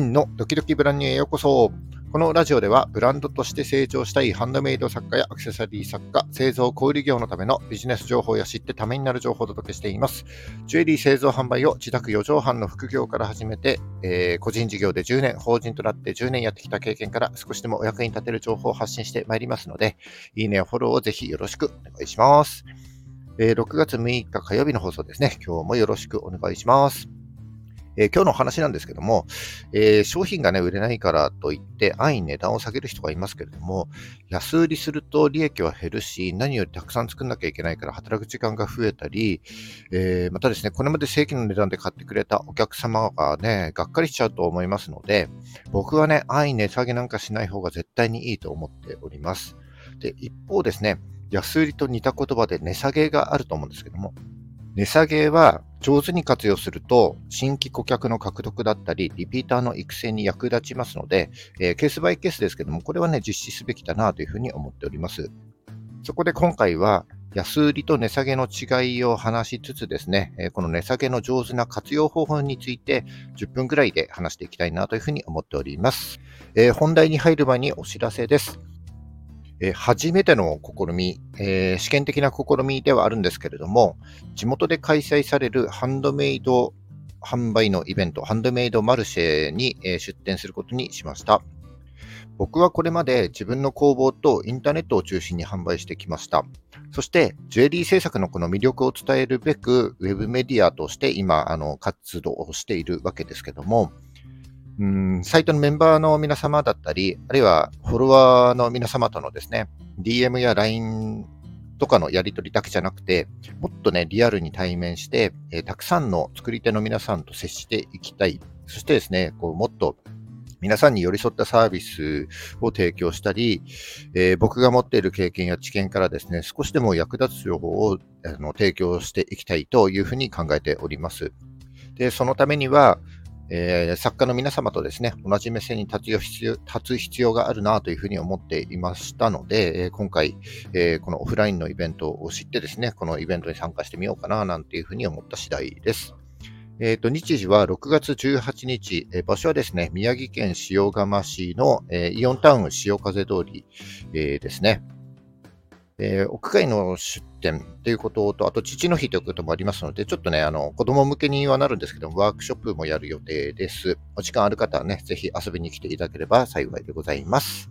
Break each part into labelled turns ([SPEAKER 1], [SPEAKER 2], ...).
[SPEAKER 1] 真のドキドキブランニュへようこそ。このラジオではブランドとして成長したいハンドメイド作家やアクセサリー作家、製造小売業のためのビジネス情報や知ってためになる情報をお届けしています。ジュエリー製造販売を自宅4畳半の副業から始めて、えー、個人事業で10年、法人となって10年やってきた経験から少しでもお役に立てる情報を発信してまいりますので、いいねやフォローをぜひよろしくお願いします。えー、6月6日火曜日の放送ですね。今日もよろしくお願いします。えー、今日の話なんですけども、えー、商品がね、売れないからといって安易に値段を下げる人がいますけれども、安売りすると利益は減るし、何よりたくさん作んなきゃいけないから働く時間が増えたり、えー、またですね、これまで正規の値段で買ってくれたお客様がね、がっかりしちゃうと思いますので、僕はね、安易値下げなんかしない方が絶対にいいと思っております。で、一方ですね、安売りと似た言葉で値下げがあると思うんですけども、値下げは上手に活用すると、新規顧客の獲得だったり、リピーターの育成に役立ちますので、えー、ケースバイケースですけども、これはね、実施すべきだなというふうに思っております。そこで今回は、安売りと値下げの違いを話しつつですね、えこの値下げの上手な活用方法について10分ぐらいで話していきたいなというふうに思っております。えー、本題に入る前にお知らせです。え初めての試み、えー、試験的な試みではあるんですけれども、地元で開催されるハンドメイド販売のイベント、ハンドメイドマルシェに、え、出展することにしました。僕はこれまで自分の工房とインターネットを中心に販売してきました。そして、ジュエリー制作のこの魅力を伝えるべく、ウェブメディアとして今、あの、活動をしているわけですけども、うん、サイトのメンバーの皆様だったり、あるいはフォロワーの皆様とのですね、DM や LINE とかのやり取りだけじゃなくて、もっとね、リアルに対面して、えー、たくさんの作り手の皆さんと接していきたい。そしてですね、こうもっと皆さんに寄り添ったサービスを提供したり、えー、僕が持っている経験や知見からですね、少しでも役立つ情報をあの提供していきたいというふうに考えております。で、そのためには、えー、作家の皆様とですね、同じ目線に立つ必要立つ必要があるなというふうに思っていましたので、えー、今回、えー、このオフラインのイベントを知ってですね、このイベントに参加してみようかななんていうふうに思った次第です。えっ、と、日時は6月18日、え場所はですね、宮城県塩釜市の、えイオンタウン潮風通り、えですね。えー、屋外の出店ということと、あと父の日ということもありますので、ちょっとね、あの、子供向けにはなるんですけども、ワークショップもやる予定です。お時間ある方はね、ぜひ遊びに来ていただければ幸いでございます。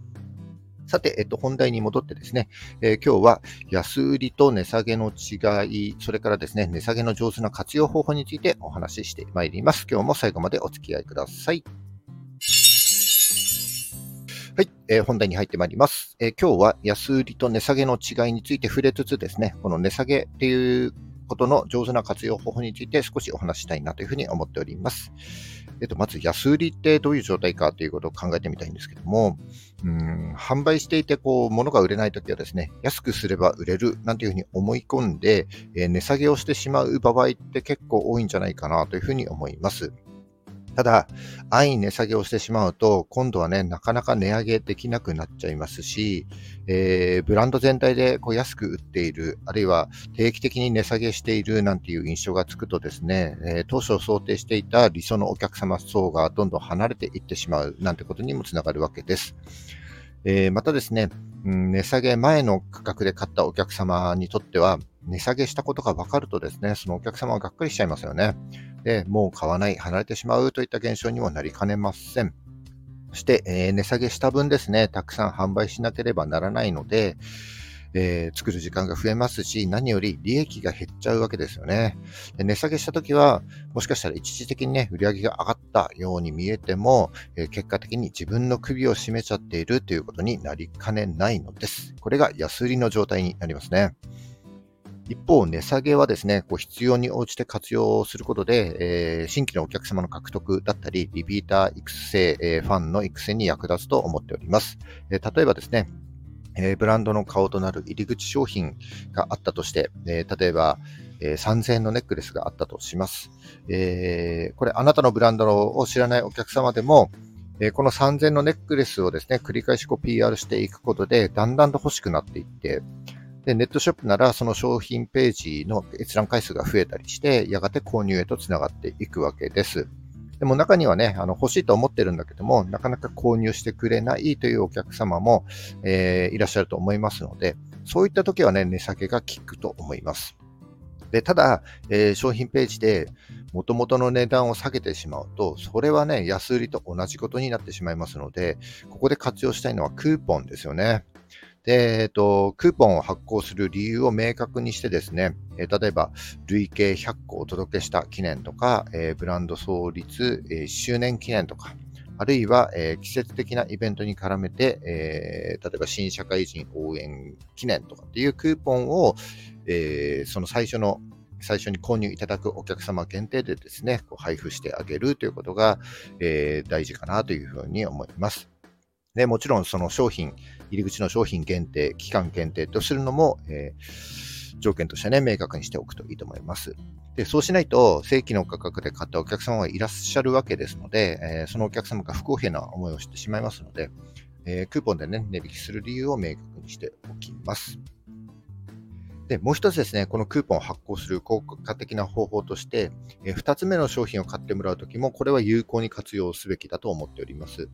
[SPEAKER 1] さて、えっと、本題に戻ってですね、えー、今日は安売りと値下げの違い、それからですね、値下げの上手な活用方法についてお話ししてまいります。今日も最後までお付き合いください。はい、えー、本題に入ってまいります、えー、今日は安売りと値下げの違いについて触れつつですね、この値下げっていうことの上手な活用方法について少しお話したいなというふうに思っております。えっと、まず安売りってどういう状態かということを考えてみたいんですけども、うん販売していてこう物が売れないときはですね、安くすれば売れるなんていうふうに思い込んで、えー、値下げをしてしまう場合って結構多いんじゃないかなというふうに思います。ただ、安易に値下げをしてしまうと、今度はね、なかなか値上げできなくなっちゃいますし、えー、ブランド全体でこう安く売っている、あるいは定期的に値下げしているなんていう印象がつくとですね、えー、当初想定していた理想のお客様層がどんどん離れていってしまうなんてことにもつながるわけです。えー、またですね、うん、値下げ前の価格で買ったお客様にとっては、値下げしたことが分かるとですね、そのお客様はがっかりしちゃいますよね。で、もう買わない、離れてしまうといった現象にもなりかねません。そして、えー、値下げした分ですね、たくさん販売しなければならないので、えー、作る時間が増えますし、何より利益が減っちゃうわけですよね。で値下げしたときは、もしかしたら一時的にね、売り上げが上がったように見えても、えー、結果的に自分の首を絞めちゃっているということになりかねないのです。これが安売りの状態になりますね。一方、値下げはですね、こう必要に応じて活用することで、えー、新規のお客様の獲得だったり、リピーター育成、えー、ファンの育成に役立つと思っております。えー、例えばですね、えブランドの顔となる入り口商品があったとして、え例えば、え3000円のネックレスがあったとします。えこれ、あなたのブランドを知らないお客様でも、えこの3000円のネックレスをですね、繰り返しこう PR していくことで、だんだんと欲しくなっていって、で、ネットショップならその商品ページの閲覧回数が増えたりして、やがて購入へとつながっていくわけです。でも中にはね、あの欲しいと思ってるんだけども、なかなか購入してくれないというお客様も、えー、いらっしゃると思いますので、そういった時はね、値下げが効くと思います。で、ただ、えー、商品ページで元々の値段を下げてしまうと、それはね、安売りと同じことになってしまいますので、ここで活用したいのはクーポンですよね。で、えっと、クーポンを発行する理由を明確にしてですね、え、例えば、累計100個お届けした記念とか、え、ブランド創立、えー、周年記念とか、あるいは、え、季節的なイベントに絡めて、え、例えば新社会人応援記念とかっていうクーポンを、え、その最初の最初に購入いただくお客様限定でですね、こう配布してあげるということが、えー、大事かなというふうに思います。でもちろんその商品、入り口の商品限定、期間限定とするのも、えー、条件としてね、明確にしておくといいと思います。で、そうしないと、正規の価格で買ったお客様がいらっしゃるわけですので、えー、そのお客様が不公平な思いをしてしまいますので、えー、クーポンでね、値引きする理由を明確にしておきます。で、もう一つですね、このクーポンを発行する効果的な方法として、え2つ目の商品を買ってもらうときも、これは有効に活用すべきだと思っております。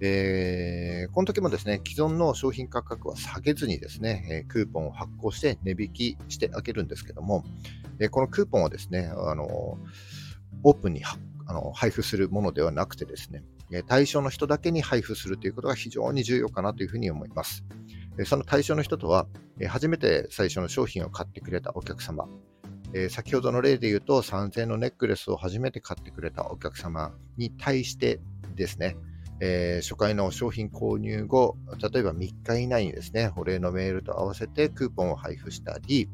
[SPEAKER 1] えー、この時もですね、既存の商品価格は下げずにですね、えクーポンを発行して値引きしてあげるんですけども、えこのクーポンはですね、あのオープンにあの配布するものではなくてですね、対象の人だけに配布するということが非常に重要かなというふうに思います。その対象の人とは、初めて最初の商品を買ってくれたお客様、先ほどの例で言うと3000円のネックレスを初めて買ってくれたお客様に対してですね、え、初回の商品購入後、例えば3日以内にですね、お礼のメールと合わせてクーポンを配布したり、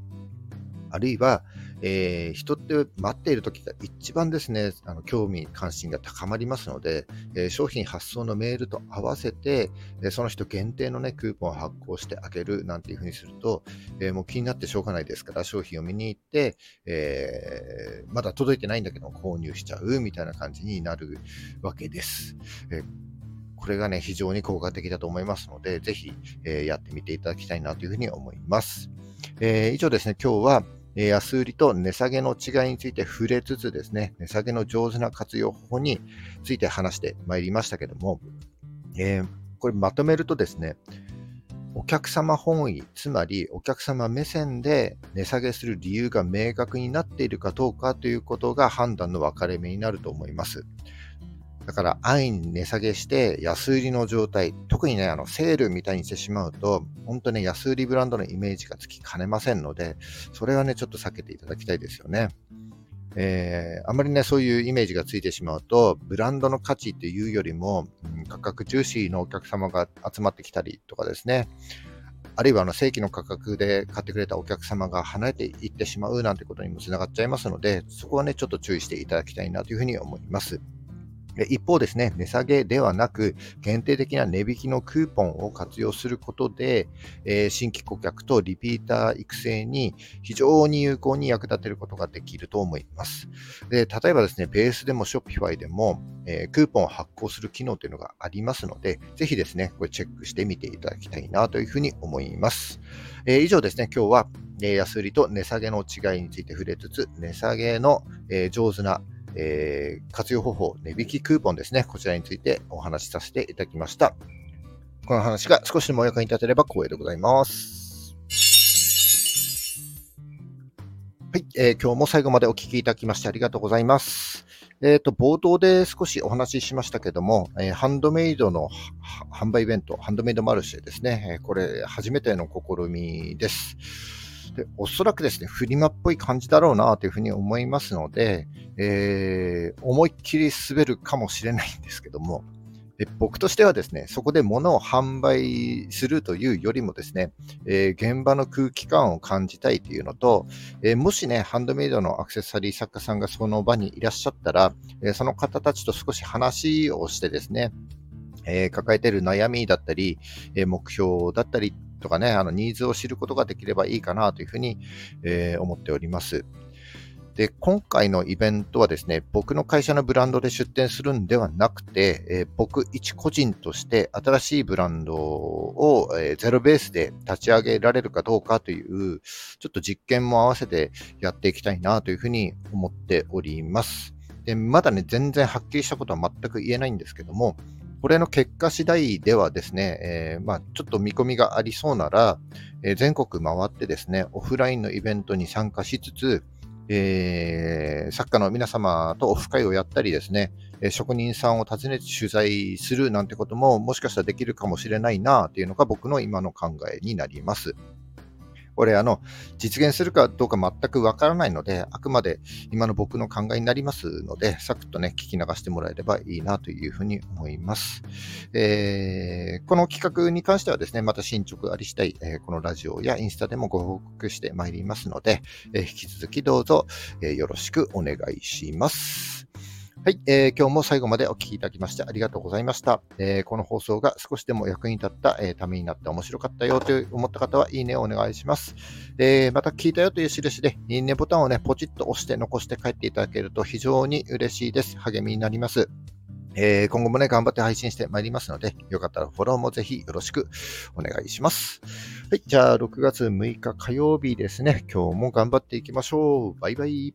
[SPEAKER 1] あるいは、えー、人って待っている時が一番ですね、あの興味、関心が高まりますので、えー、商品発送のメールと合わせて、えー、その人限定のね、クーポンを発行してあげるなんていうふうにすると、えもう気になってしょうがないですから、商品を見に行って、えまだ届いてないんだけど購入しちゃうみたいな感じになるわけです。えこれがね、非常に効果的だと思いますので、ぜひ、えやってみていただきたいなというふうに思います。え以上ですね、今日は、安売りと値下げの違いについて触れつつですね、値下げの上手な活用法について話してまいりましたけども、えー、これまとめるとですね、お客様本位、つまりお客様目線で値下げする理由が明確になっているかどうかということが判断の分かれ目になると思います。だから安易に値下げして安売りの状態、特にね、あのセールみたいにしてしまうと、本当ね、安売りブランドのイメージがつきかねませんので、それはね、ちょっと避けていただきたいですよね。えー、あまりね、そういうイメージがついてしまうと、ブランドの価値っていうよりも、うん、価格重視のお客様が集まってきたりとかですね、あるいはあの正規の価格で買ってくれたお客様が離れていってしまうなんてことにもつながっちゃいますので、そこはね、ちょっと注意していただきたいなというふうに思います。一方ですね、値下げではなく、限定的な値引きのクーポンを活用することで、えー、新規顧客とリピーター育成に非常に有効に役立てることができると思います。で例えばですね、ベースでも Shopify でも、えー、クーポンを発行する機能というのがありますので、ぜひですね、これチェックしてみていただきたいなというふうに思います。えー、以上ですね、今日は安売りと値下げの違いについて触れつつ、値下げの、え上手なえー、活用方法、値引きクーポンですね。こちらについてお話しさせていただきました。この話が少しでもお役に立てれば光栄でございます。はい、えー、今日も最後までお聞きいただきましてありがとうございます。えっ、ー、と、冒頭で少しお話ししましたけども、えー、ハンドメイドの販売イベント、ハンドメイドマルシェですね。えこれ、初めての試みです。で、おそらくですね、フリマっぽい感じだろうなというふうに思いますので、えー、思いっきり滑るかもしれないんですけども、で僕としてはですね、そこで物を販売するというよりもですね、えー、現場の空気感を感じたいというのと、えー、もしね、ハンドメイドのアクセサリー作家さんがその場にいらっしゃったら、えー、その方たちと少し話をしてですね、え抱えている悩みだったり、え目標だったりとかね、あのニーズを知ることができればいいかなというふうに、えー、思っております。で、今回のイベントはですね、僕の会社のブランドで出店するんではなくて、えー、僕一個人として新しいブランドを、えー、ゼロベースで立ち上げられるかどうかという、ちょっと実験も合わせてやっていきたいなというふうに思っております。で、まだね、全然はっきりしたことは全く言えないんですけども、これの結果次第ではですね、えー、まあ、ちょっと見込みがありそうなら、えー、全国回ってですね、オフラインのイベントに参加しつつ、えー、作家の皆様とオフ会をやったりですね、え職人さんを訪ねて取材するなんてことももしかしたらできるかもしれないなというのが僕の今の考えになります。これ、あの、実現するかどうか全くわからないので、あくまで今の僕の考えになりますので、サクッとね、聞き流してもらえればいいなというふうに思います。えー、この企画に関してはですね、また進捗あり次第、えー、このラジオやインスタでもご報告してまいりますので、えー、引き続きどうぞ、えよろしくお願いします。はい、えー、今日も最後までお聞きいただきましてありがとうございました。えー、この放送が少しでも役に立った、えー、ためになって面白かったよと思った方は、いいねをお願いします。えー、また聞いたよという印で、いいねボタンをね、ポチッと押して残して帰っていただけると非常に嬉しいです。励みになります。えー、今後もね、頑張って配信してまいりますので、よかったらフォローもぜひよろしくお願いします。はい、じゃあ6月6日火曜日ですね、今日も頑張っていきましょう。バイバイ。